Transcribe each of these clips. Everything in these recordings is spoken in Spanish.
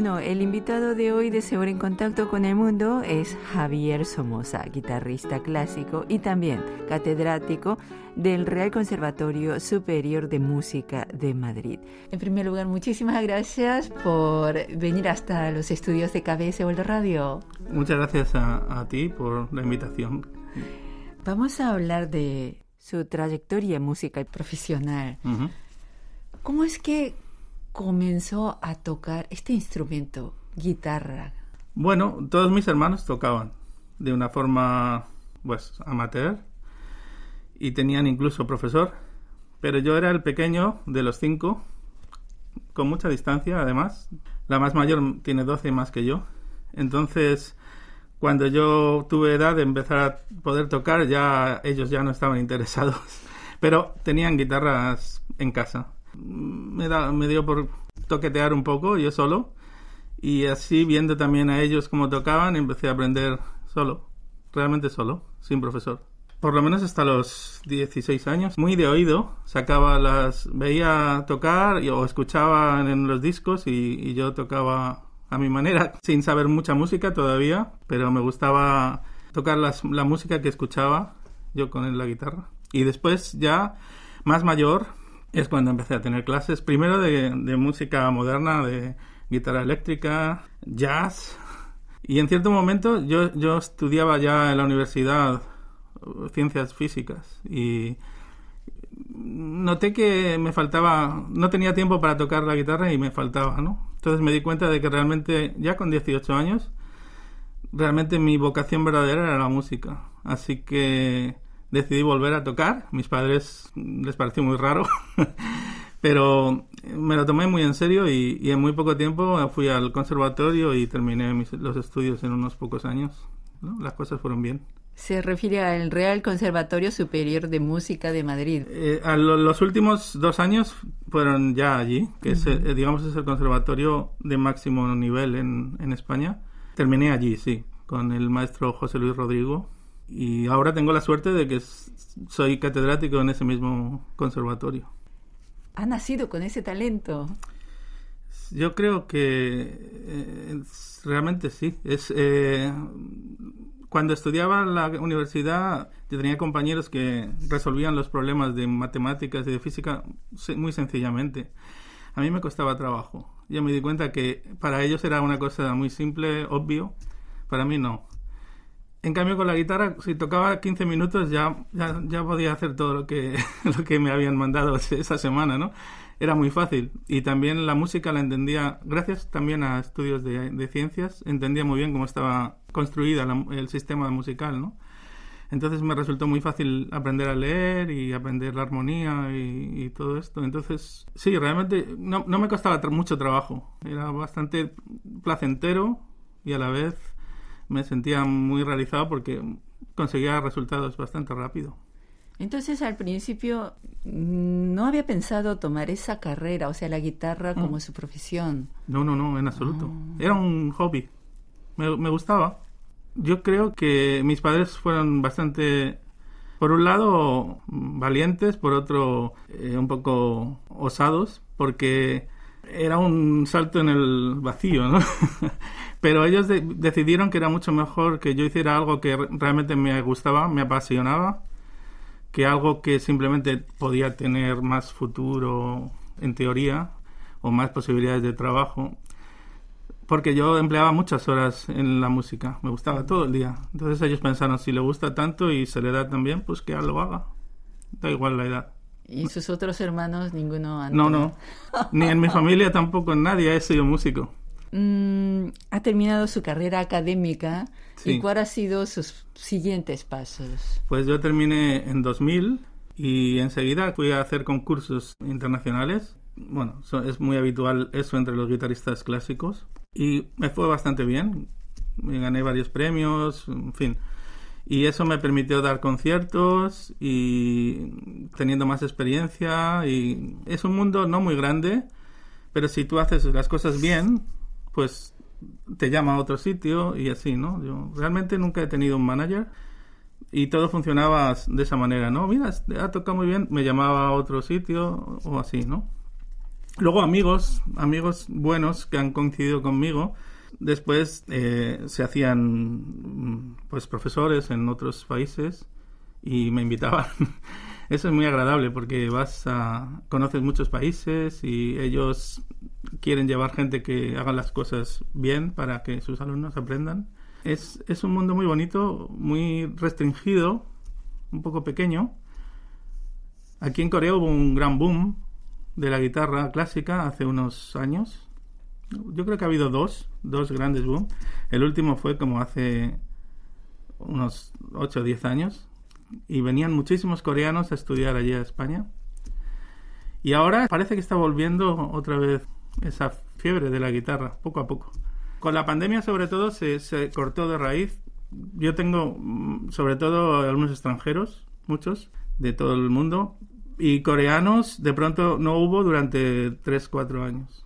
Bueno, el invitado de hoy de Seguro en Contacto con el Mundo es Javier Somoza, guitarrista clásico y también catedrático del Real Conservatorio Superior de Música de Madrid. En primer lugar, muchísimas gracias por venir hasta los estudios de KBS World Radio. Muchas gracias a, ti por la invitación. Vamos a hablar de su trayectoria musical profesional. ¿Cómo es que comenzó a tocar este instrumento, guitarra? Bueno, todos mis hermanos tocaban de una forma, pues, amateur y tenían incluso profesor, pero yo era el pequeño de los cinco, con mucha distancia además. La más mayor tiene 12 más que yo. Entonces, cuando yo tuve edad de empezar a poder tocar, ya ellos ya no estaban interesados, pero tenían guitarras en casa me, da, dio por toquetear un poco yo solo y así viendo también a ellos cómo tocaban empecé a aprender solo, realmente solo, sin profesor. Por lo menos hasta los 16 años, muy de oído, sacaba las, veía tocar o escuchaba en los discos y, yo tocaba a mi manera, sin saber mucha música todavía, pero me gustaba tocar las, la música que escuchaba yo con la guitarra. Y después ya más mayor, es cuando empecé a tener clases, primero de, música moderna, de guitarra eléctrica, jazz. Y en cierto momento yo, yo estudiaba ya en la universidad uh, ciencias físicas y noté que me faltaba, no tenía tiempo para tocar la guitarra y me faltaba, ¿no? Entonces me di cuenta de que realmente, ya con 18 años, realmente mi vocación verdadera era la música. Así que decidí volver a tocar. Mis padres les pareció muy raro, pero me lo tomé muy en serio y, en muy poco tiempo fui al conservatorio y terminé los estudios en unos pocos años. Las cosas fueron bien. Se refiere al Real Conservatorio Superior de Música de Madrid. Eh, a los últimos dos años fueron ya allí, que es, eh, digamos es el conservatorio de máximo nivel en, en España. Terminé allí, sí, con el maestro José Luis Rodrigo, y ahora tengo la suerte de que soy catedrático en ese mismo conservatorio. ¿Ha nacido con ese talento? Yo creo que eh, realmente sí. Es eh, cuando estudiaba en la universidad tenía compañeros que resolvían los problemas de matemáticas y de física muy sencillamente. A mí me costaba trabajo. Yo me di cuenta que para ellos era una cosa muy simple, obvio. Para mí no. En cambio, con la guitarra, si tocaba 15 minutos ya, ya, podía hacer todo lo que, lo que me habían mandado esa semana, ¿no? Era muy fácil. Y también la música la entendía, gracias también a estudios de, ciencias, entendía muy bien cómo estaba construida el sistema musical, ¿no? Entonces me resultó muy fácil aprender a leer y aprender la armonía y, y todo esto. Entonces, sí, realmente no, no me costaba mucho trabajo. Era bastante placentero y a la vez me sentía muy realizado porque conseguía resultados bastante rápido. Entonces al principio mm, no había pensado tomar esa carrera, o sea, la guitarra como su profesión. No, no, no, en absoluto. Ah. Era un hobby. Me, gustaba. Yo creo que mis padres fueron bastante, por un lado, valientes, por otro, eh, un poco osados, porque era un salto en el vacío, ¿no? Pero ellos decidieron que era mucho mejor que yo hiciera algo que realmente me gustaba, me apasionaba, que algo que simplemente podía tener más futuro en teoría o más posibilidades de trabajo. Porque yo empleaba muchas horas en la música, me gustaba todo el día. Entonces ellos pensaron, si le gusta tanto y se le da también, pues que lo haga. Da igual la edad. ¿Y sus otros hermanos ninguno han No, no. Ni en mi familia tampoco nadie ha sido músico. Mm, ha terminado su carrera académica. ¿Y cuáles han sido sus siguientes pasos? Pues yo terminé en 2000 y enseguida fui a hacer concursos internacionales. Bueno, es muy habitual eso entre los guitarristas clásicos. Y me fue bastante bien. Me gané varios premios, en fin. Y eso me permitió dar conciertos y teniendo más experiencia. Y es un mundo no muy grande, pero si tú haces las cosas bien, pues te llama a otro sitio y así, ¿no? Yo realmente nunca he tenido un manager y todo funcionaba de esa manera, ¿no? Mira, ha tocado muy bien, me llamaba a otro sitio o así, ¿no? Luego amigos, amigos buenos que han coincidido conmigo, después eh, se hacían pues profesores en otros países y me invitaban. Eso es muy agradable porque vas a conoces muchos países y ellos quieren llevar gente que haga las cosas bien para que sus alumnos aprendan. Es, es un mundo muy bonito, muy restringido, un poco pequeño. Aquí en Corea hubo un gran boom de la guitarra clásica hace unos años. Yo creo que ha habido dos, dos grandes boom. El último fue como hace unos 8 o 10 años y venían muchísimos coreanos a estudiar allí a España. Y ahora parece que está volviendo otra vez esa fiebre de la guitarra, poco a poco. Con la pandemia sobre todo se, se cortó de raíz. Yo tengo mm, sobre todo algunos extranjeros, muchos, de todo el mundo, y coreanos de pronto no hubo durante 3, 4 años.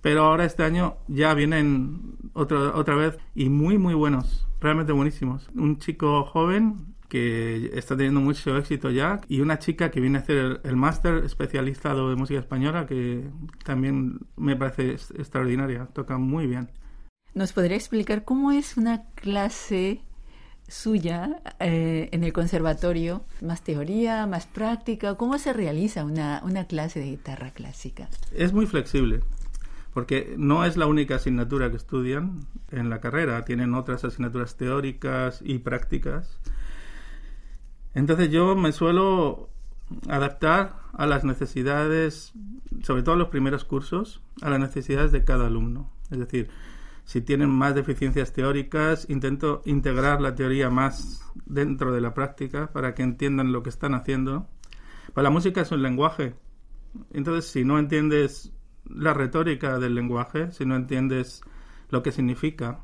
Pero ahora este año ya vienen otra, otra vez y muy, muy buenos, realmente buenísimos. Un chico joven que está teniendo mucho éxito ya, y una chica que viene a hacer el, máster especializado de música española, que también me parece extraordinaria, toca muy bien. ¿Nos podría explicar cómo es una clase suya eh, en el conservatorio? ¿Más teoría, más práctica? ¿Cómo se realiza una, una clase de guitarra clásica? Es muy flexible porque no es la única asignatura que estudian en la carrera, tienen otras asignaturas teóricas y prácticas entonces yo me suelo adaptar a las necesidades, sobre todo los primeros cursos, a las necesidades de cada alumno. Es decir, si tienen más deficiencias teóricas, intento integrar la teoría más dentro de la práctica para que entiendan lo que están haciendo. Pues la música es un lenguaje. Entonces, si no entiendes la retórica del lenguaje, si no entiendes lo que significa,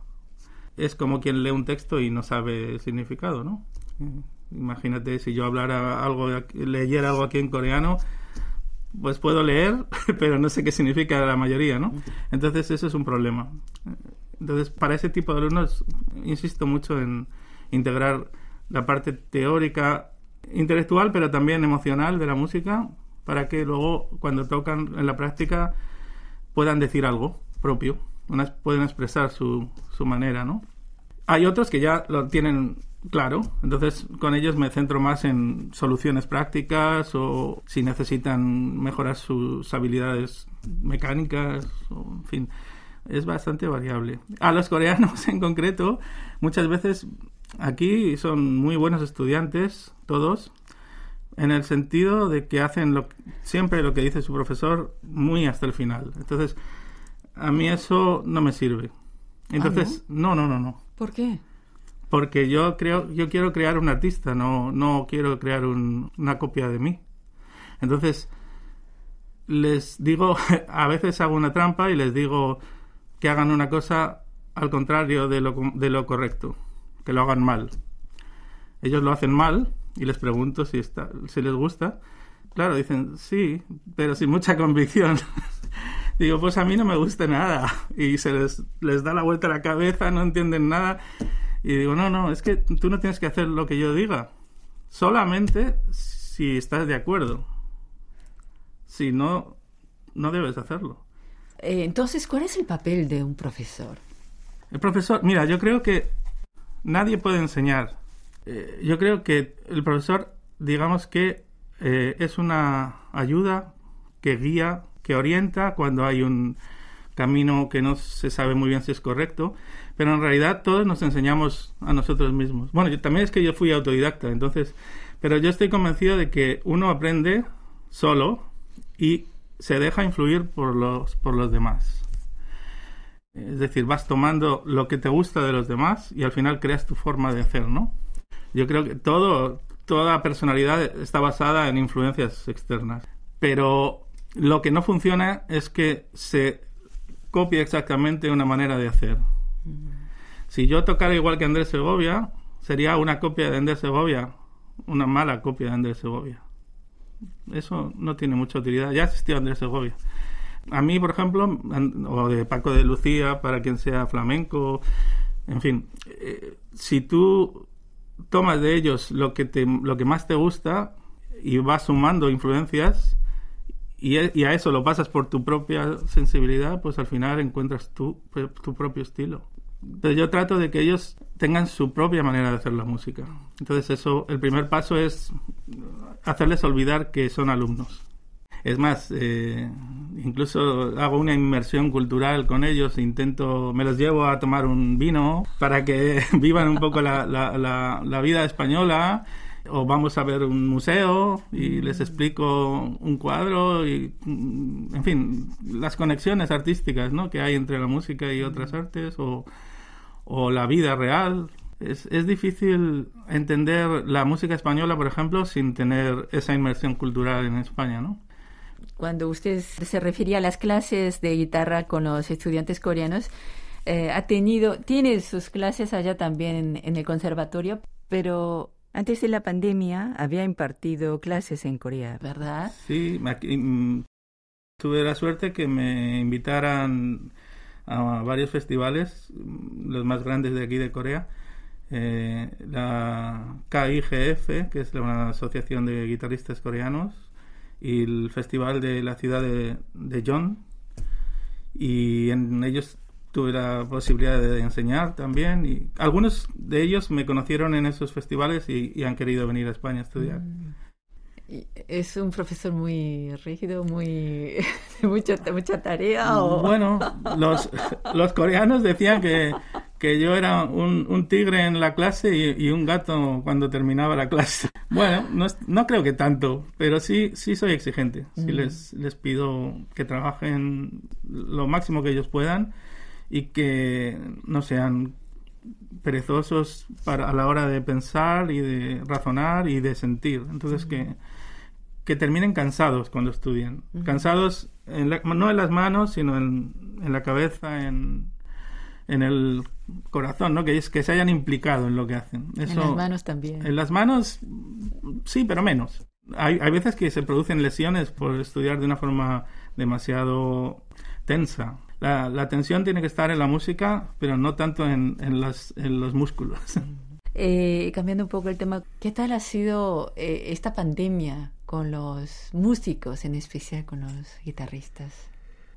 es como quien lee un texto y no sabe el significado, ¿no? Imagínate si yo hablara algo, leyera algo aquí en coreano, pues puedo leer, pero no sé qué significa la mayoría, ¿no? Entonces eso es un problema. Entonces, para ese tipo de alumnos, insisto mucho en integrar la parte teórica, intelectual, pero también emocional de la música, para que luego, cuando tocan en la práctica, puedan decir algo propio, pueden expresar su, su manera, ¿no? Hay otros que ya lo tienen Claro, entonces con ellos me centro más en soluciones prácticas o si necesitan mejorar sus habilidades mecánicas, o, en fin, es bastante variable. A los coreanos en concreto, muchas veces aquí son muy buenos estudiantes, todos, en el sentido de que hacen lo, siempre lo que dice su profesor muy hasta el final. Entonces, a mí eso no me sirve. Entonces, no, no, no, no. ¿Por qué? porque yo creo yo quiero crear un artista no no quiero crear una copia de mí entonces les digo a veces hago una trampa y les digo que hagan una cosa al contrario de lo, de lo correcto que lo hagan mal ellos lo hacen mal y les pregunto si está si les gusta claro dicen sí pero sin mucha convicción digo pues a mí no me gusta nada y se les les da la vuelta a la cabeza no entienden nada y digo, no, no, es que tú no tienes que hacer lo que yo diga. Solamente si estás de acuerdo. Si no, no debes hacerlo. Eh, entonces, ¿cuál es el papel de un profesor? El profesor, mira, yo creo que nadie puede enseñar. Eh, yo creo que el profesor, digamos que eh, es una ayuda que guía, que orienta cuando hay un camino que no se sabe muy bien si es correcto pero en realidad todos nos enseñamos a nosotros mismos. Bueno, yo, también es que yo fui autodidacta, entonces, pero yo estoy convencido de que uno aprende solo y se deja influir por los, por los demás. Es decir, vas tomando lo que te gusta de los demás y al final creas tu forma de hacer, ¿no? Yo creo que todo, toda personalidad está basada en influencias externas. Pero lo que no funciona es que se copie exactamente una manera de hacer. Si yo tocara igual que Andrés Segovia, sería una copia de Andrés Segovia, una mala copia de Andrés Segovia. Eso no tiene mucha utilidad. Ya existió Andrés Segovia. A mí, por ejemplo, o de Paco de Lucía, para quien sea flamenco, en fin, eh, si tú tomas de ellos lo que, te, lo que más te gusta y vas sumando influencias y, e, a eso lo pasas por tu propia sensibilidad, pues al final encuentras tu, tu propio estilo. Pero yo trato de que ellos tengan su propia manera de hacer la música. Entonces eso, el primer paso es hacerles olvidar que son alumnos. Es más, eh, incluso hago una inmersión cultural con ellos, intento, me los llevo a tomar un vino para que vivan un poco la, la, la, vida española o vamos a ver un museo y les explico un cuadro y en fin las conexiones artísticas ¿no? que hay entre la música y otras artes o, o la vida real es, es, difícil entender la música española por ejemplo sin tener esa inmersión cultural en España ¿no? Cuando usted se refería a las clases de guitarra con los estudiantes coreanos, eh, ha tenido, tiene sus clases allá también en, el conservatorio, pero antes de la pandemia había impartido clases en Corea, ¿verdad? Sí, mm, tuve la suerte que me invitaran a varios festivales, mm, los más grandes de aquí de Corea. Eh, la KIGF, que es una asociación de guitarristas coreanos, y el festival de la ciudad de, de John y en ellos tuve la posibilidad de enseñar también y algunos de ellos me conocieron en esos festivales y, han querido venir a España a estudiar. Mm. ¿Es un profesor muy rígido, muy mucha, mucha tarea? ¿o? Bueno, los, los coreanos decían que que yo era un, un tigre en la clase y, un gato cuando terminaba la clase. Bueno, no, no creo que tanto, pero sí, sí soy exigente. Sí les, les pido que trabajen lo máximo que ellos puedan y que no sean perezosos para, a la hora de pensar y de razonar y de sentir. Entonces, que, que terminen cansados cuando estudian. Cansados no en las manos, sino en, en la cabeza, en, en el corazón, ¿no? Que es que se hayan implicado en lo que hacen. en las manos también. En las manos, sí, pero menos. Hay, hay veces que se producen lesiones por estudiar de una forma demasiado tensa. La, la tensión tiene que estar en la música, pero no tanto en, en, las, en los músculos. Eh, cambiando un poco el tema, ¿qué tal ha sido eh, esta pandemia con los músicos, en especial con los guitarristas?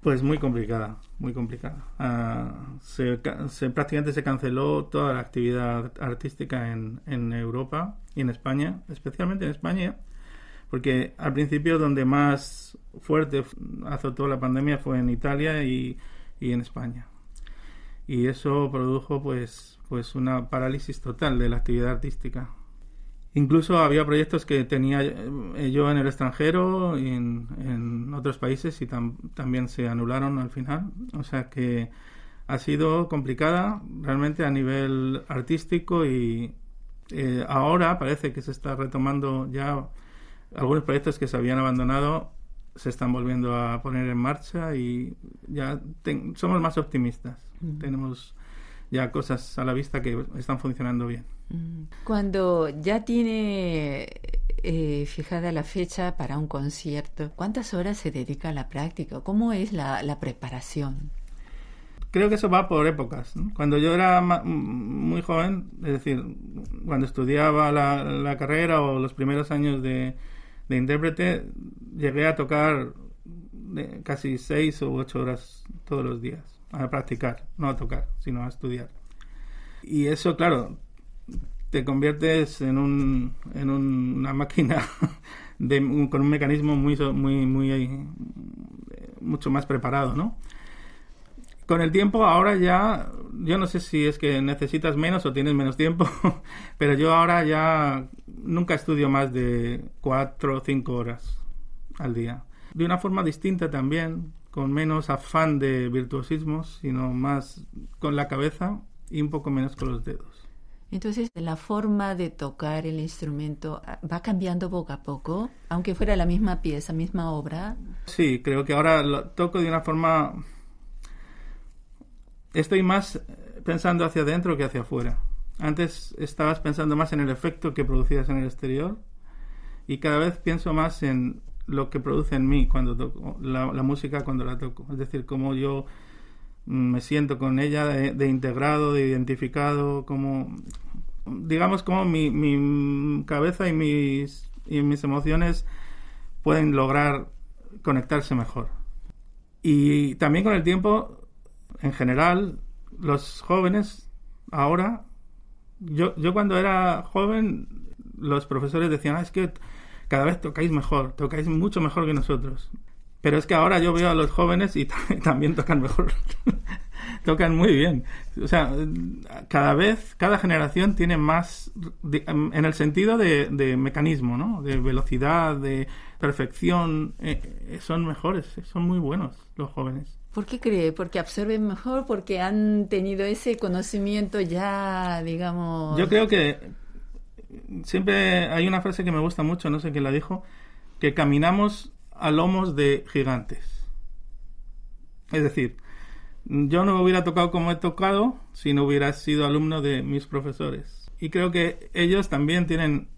Pues muy complicada, muy complicada. Uh, se, prácticamente se canceló toda la actividad artística en, Europa y en España, especialmente en España, porque al principio donde más fuerte azotó la pandemia fue en Italia y, y en España. Y eso produjo pues, pues una parálisis total de la actividad artística. Incluso había proyectos que tenía eh, yo en el extranjero y en, otros países y también se anularon al final. O sea que ha sido complicada realmente a nivel artístico y eh, ahora parece que se está retomando ya algunos proyectos que se habían abandonado se están volviendo a poner en marcha y ya somos más optimistas. Tenemos ya cosas a la vista que están funcionando bien. Cuando ya tiene eh, fijada la fecha para un concierto, ¿cuántas horas se dedica a la práctica? ¿Cómo es la, preparación? Creo que eso va por épocas. Cuando yo era muy joven, es decir, cuando estudiaba la, carrera o los primeros años de, intérprete, llegué a tocar casi seis o ocho horas todos los días, a practicar, no a tocar, sino a estudiar. Y eso, claro, te conviertes en, un, en una máquina de, con un mecanismo muy, muy, muy, mucho más preparado, ¿no? Con el tiempo, ahora ya, yo no sé si es que necesitas menos o tienes menos tiempo, pero yo ahora ya nunca estudio más de cuatro o cinco horas al día. De una forma distinta también, con menos afán de virtuosismo, sino más con la cabeza y un poco menos con los dedos. Entonces, la forma de tocar el instrumento ah, va cambiando poco a poco, aunque fuera la misma pieza, misma obra. Sí, creo que ahora lo toco de una forma... Estoy más pensando hacia adentro que hacia afuera. Antes estabas pensando más en el efecto que producías en el exterior y cada vez pienso más en lo que produce en mí cuando toco la, música cuando la toco. Es decir, cómo yo me siento con ella de, integrado, de identificado, como digamos como mi, mi cabeza y mis, y mis emociones pueden lograr conectarse mejor. Y también con el tiempo, en general, los jóvenes ahora, yo, yo cuando era joven, los profesores decían, ah, es que cada vez tocáis mejor, tocáis mucho mejor que nosotros. Pero es que ahora yo veo a los jóvenes y también tocan mejor. tocan muy bien. O sea, cada vez, cada generación tiene más, en el sentido de, mecanismo, ¿no? De velocidad, de perfección. Eh, son mejores, son muy buenos los jóvenes. ¿Por qué cree? ¿Porque absorben mejor? ¿Porque han tenido ese conocimiento ya, digamos... Yo creo que siempre hay una frase que me gusta mucho, no sé quién la dijo, que caminamos a lomos de gigantes. Es decir, yo no hubiera tocado como he tocado si no hubiera sido alumno de mis profesores. Y creo que ellos también tienen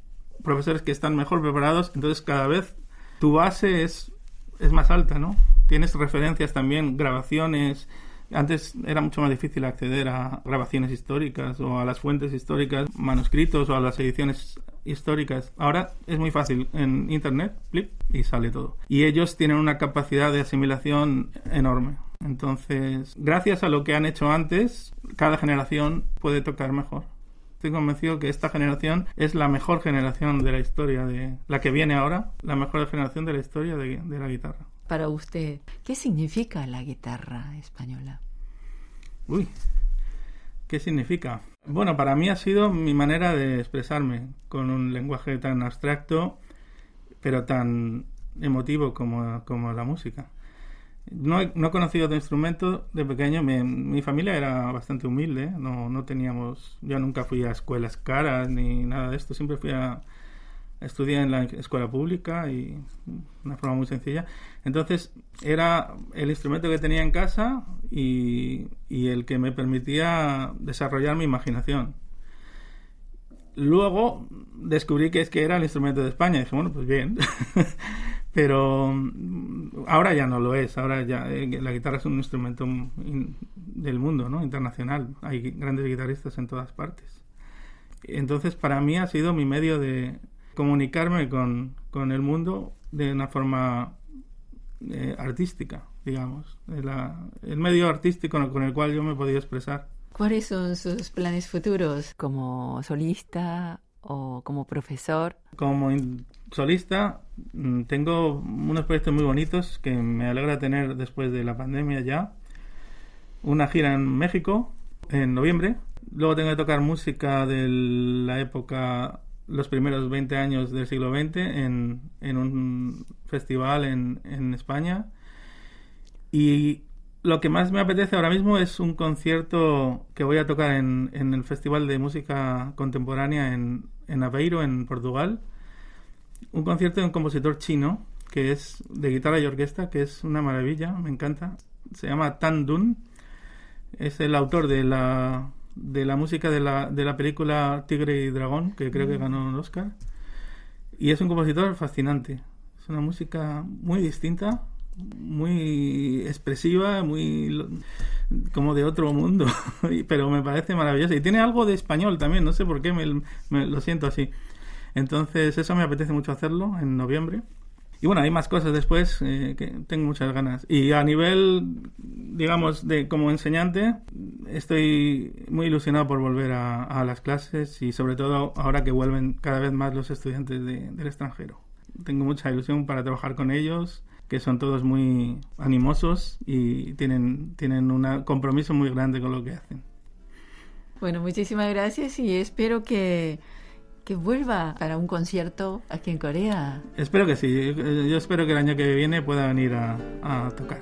profesores que están mejor preparados, entonces cada vez tu base es, es más alta, ¿no? Tienes referencias también, grabaciones, antes era mucho más difícil acceder a grabaciones históricas o a las fuentes históricas, manuscritos o a las ediciones históricas. Ahora es muy fácil en internet, flip, y sale todo. Y ellos tienen una capacidad de asimilación enorme. Entonces, gracias a lo que han hecho antes, cada generación puede tocar mejor. Estoy convencido que esta generación es la mejor generación de la historia de la que viene ahora, la mejor generación de la historia de, de la guitarra para usted, ¿qué significa la guitarra española? Uy, ¿qué significa? Bueno, para mí ha sido mi manera de expresarme con un lenguaje tan abstracto, pero tan emotivo como, como la música. No he, no he conocido otro instrumento de pequeño. Mi, mi familia era bastante humilde. No, no teníamos. Yo nunca fui a escuelas caras ni nada de esto. Siempre fui a, estudié en la escuela pública y una forma muy sencilla. Entonces era el instrumento que tenía en casa y, el que me permitía desarrollar mi imaginación. Luego descubrí que es que era el instrumento de España y dije, bueno, pues bien. Pero ahora ya no lo es. Ahora ya eh, la guitarra es un instrumento del mundo, ¿no? Internacional. Hay grandes guitarristas en todas partes. Entonces, para mí ha sido mi medio de, comunicarme con, con el mundo de una forma eh, artística, digamos, el medio artístico con el cual yo me podía expresar. ¿Cuáles son sus planes futuros como solista o como profesor? Como solista mm, tengo unos proyectos muy bonitos que me alegra tener después de la pandemia ya. Una gira en México en noviembre. Luego tengo que tocar música de la época los primeros 20 años del siglo XX en, en un festival en, en, España. Y lo que más me apetece ahora mismo es un concierto que voy a tocar en, en el Festival de Música Contemporánea en, Aveiro, en Portugal. Un concierto de un compositor chino que es de guitarra y orquesta, que es una maravilla, me encanta. Se llama Tan Dun. Es el autor de la de la música de la, de la película Tigre y Dragón, que creo que mm. ganó un Oscar. Y es un compositor fascinante. Es una música muy distinta, muy expresiva, muy como de otro mundo, pero me parece maravillosa. Y tiene algo de español también, no sé por qué me, me lo siento así. Entonces eso me apetece mucho hacerlo en noviembre. Y bueno, hay más cosas después eh, que tengo muchas ganas. Y a nivel, digamos, de como enseñante, estoy muy ilusionado por volver a, las clases y sobre todo ahora que vuelven cada vez más los estudiantes del extranjero. Tengo mucha ilusión para trabajar con ellos, que son todos muy animosos y tienen, tienen un compromiso muy grande con lo que hacen. Bueno, muchísimas gracias y espero que que vuelva para un concierto aquí en Corea. Espero que sí. Yo espero que el año que viene pueda venir a, a tocar.